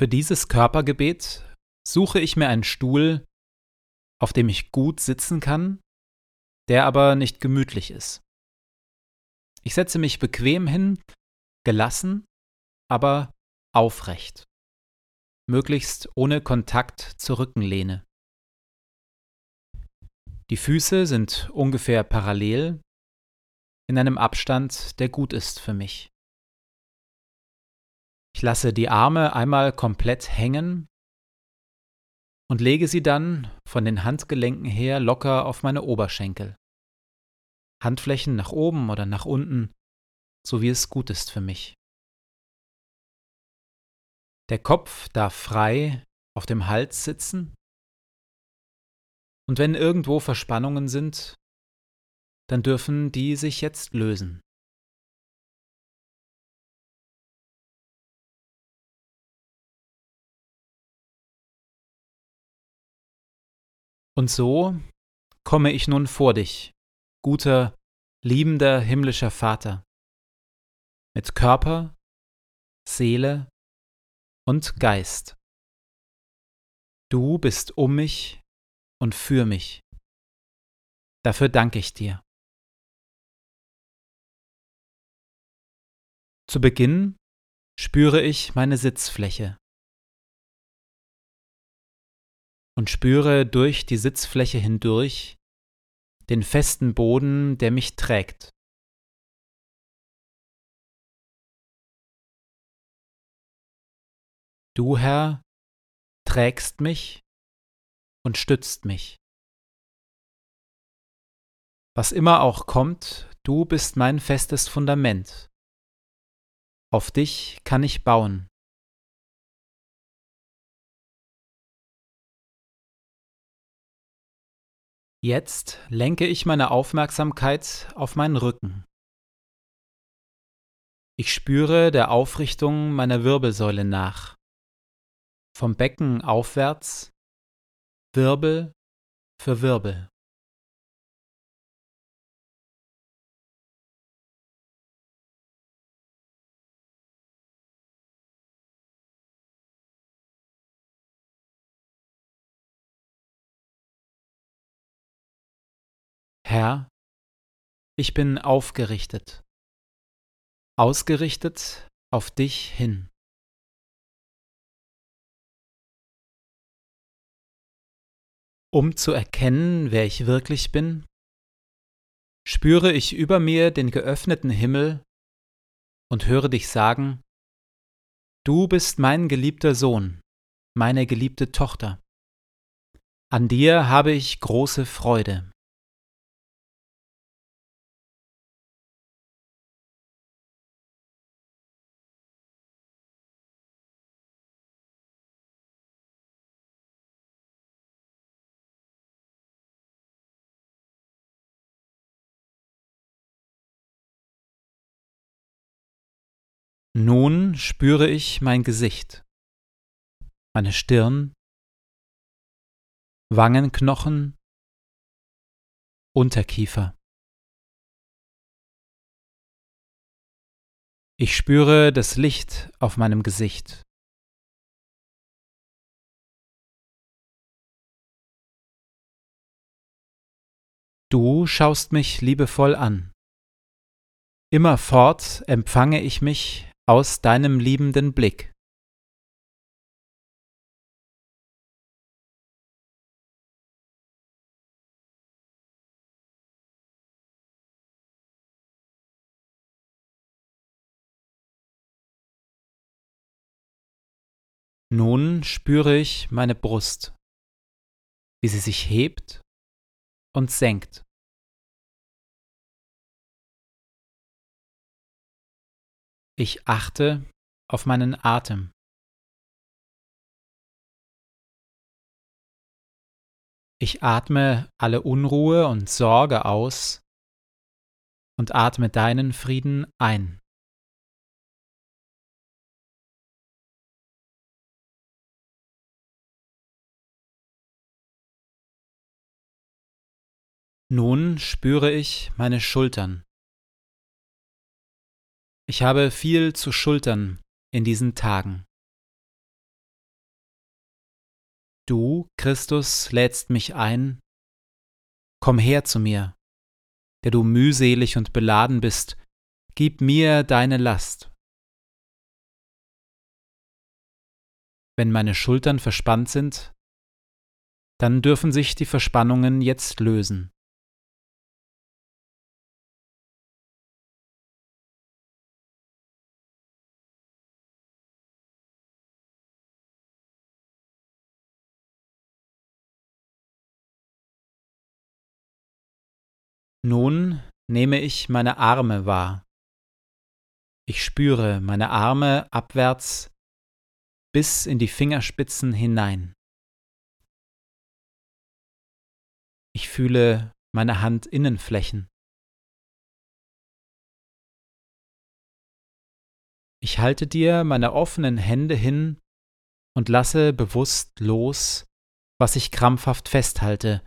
Für dieses Körpergebet suche ich mir einen Stuhl, auf dem ich gut sitzen kann, der aber nicht gemütlich ist. Ich setze mich bequem hin, gelassen, aber aufrecht, möglichst ohne Kontakt zur Rückenlehne. Die Füße sind ungefähr parallel, in einem Abstand, der gut ist für mich. Ich lasse die Arme einmal komplett hängen und lege sie dann von den Handgelenken her locker auf meine Oberschenkel. Handflächen nach oben oder nach unten, so wie es gut ist für mich. Der Kopf darf frei auf dem Hals sitzen und wenn irgendwo Verspannungen sind, dann dürfen die sich jetzt lösen. Und so komme ich nun vor dich, guter, liebender himmlischer Vater, mit Körper, Seele und Geist. Du bist um mich und für mich. Dafür danke ich dir. Zu Beginn spüre ich meine Sitzfläche und spüre durch die Sitzfläche hindurch den festen Boden, der mich trägt. Du, Herr, trägst mich und stützt mich. Was immer auch kommt, du bist mein festes Fundament. Auf dich kann ich bauen. Jetzt lenke ich meine Aufmerksamkeit auf meinen Rücken. Ich spüre der Aufrichtung meiner Wirbelsäule nach. Vom Becken aufwärts Wirbel für Wirbel. Herr, ich bin aufgerichtet, ausgerichtet auf dich hin. Um zu erkennen, wer ich wirklich bin, spüre ich über mir den geöffneten Himmel und höre dich sagen, Du bist mein geliebter Sohn, meine geliebte Tochter. An dir habe ich große Freude. Nun spüre ich mein Gesicht, meine Stirn, Wangenknochen, Unterkiefer. Ich spüre das Licht auf meinem Gesicht. Du schaust mich liebevoll an. Immerfort empfange ich mich aus deinem liebenden Blick. Nun spüre ich meine Brust, wie sie sich hebt und senkt. Ich achte auf meinen Atem. Ich atme alle Unruhe und Sorge aus und atme deinen Frieden ein. Nun spüre ich meine Schultern. Ich habe viel zu schultern in diesen Tagen. Du, Christus, lädst mich ein, komm her zu mir, der du mühselig und beladen bist, gib mir deine Last. Wenn meine Schultern verspannt sind, dann dürfen sich die Verspannungen jetzt lösen. Nun nehme ich meine Arme wahr. Ich spüre meine Arme abwärts bis in die Fingerspitzen hinein. Ich fühle meine Handinnenflächen. Ich halte dir meine offenen Hände hin und lasse bewusst los, was ich krampfhaft festhalte,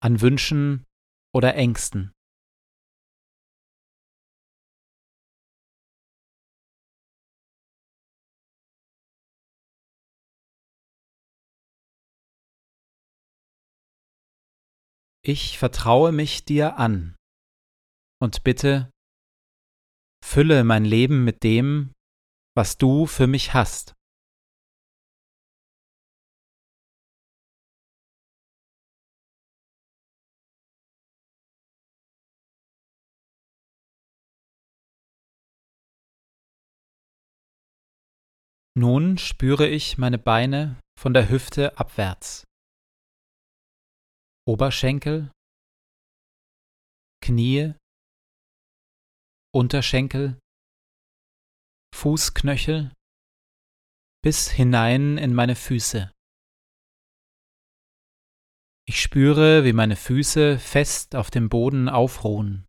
an Wünschen oder Ängsten. Ich vertraue mich dir an und bitte, fülle mein Leben mit dem, was du für mich hast. Nun spüre ich meine Beine von der Hüfte abwärts. Oberschenkel, Knie, Unterschenkel, Fußknöchel bis hinein in meine Füße. Ich spüre, wie meine Füße fest auf dem Boden aufruhen.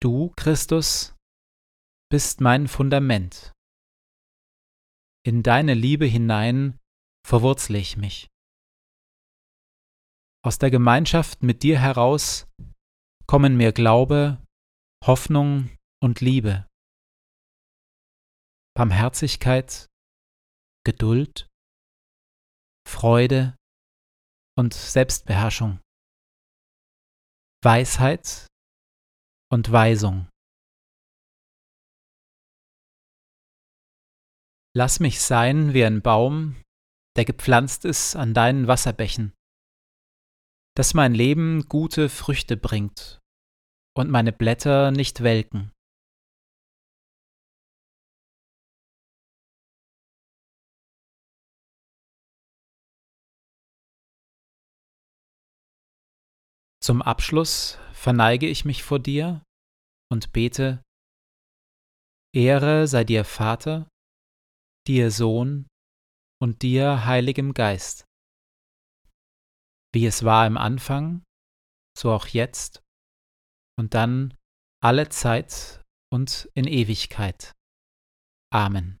Du, Christus, bist mein Fundament. In deine Liebe hinein verwurzle ich mich. Aus der Gemeinschaft mit dir heraus kommen mir Glaube, Hoffnung und Liebe, Barmherzigkeit, Geduld, Freude und Selbstbeherrschung, Weisheit und Weisung. Lass mich sein wie ein Baum, der gepflanzt ist an deinen Wasserbächen, dass mein Leben gute Früchte bringt und meine Blätter nicht welken. Zum Abschluss verneige ich mich vor dir und bete, Ehre sei dir Vater, dir Sohn und dir, Heiligem Geist, wie es war im Anfang, so auch jetzt und dann alle Zeit und in Ewigkeit. Amen.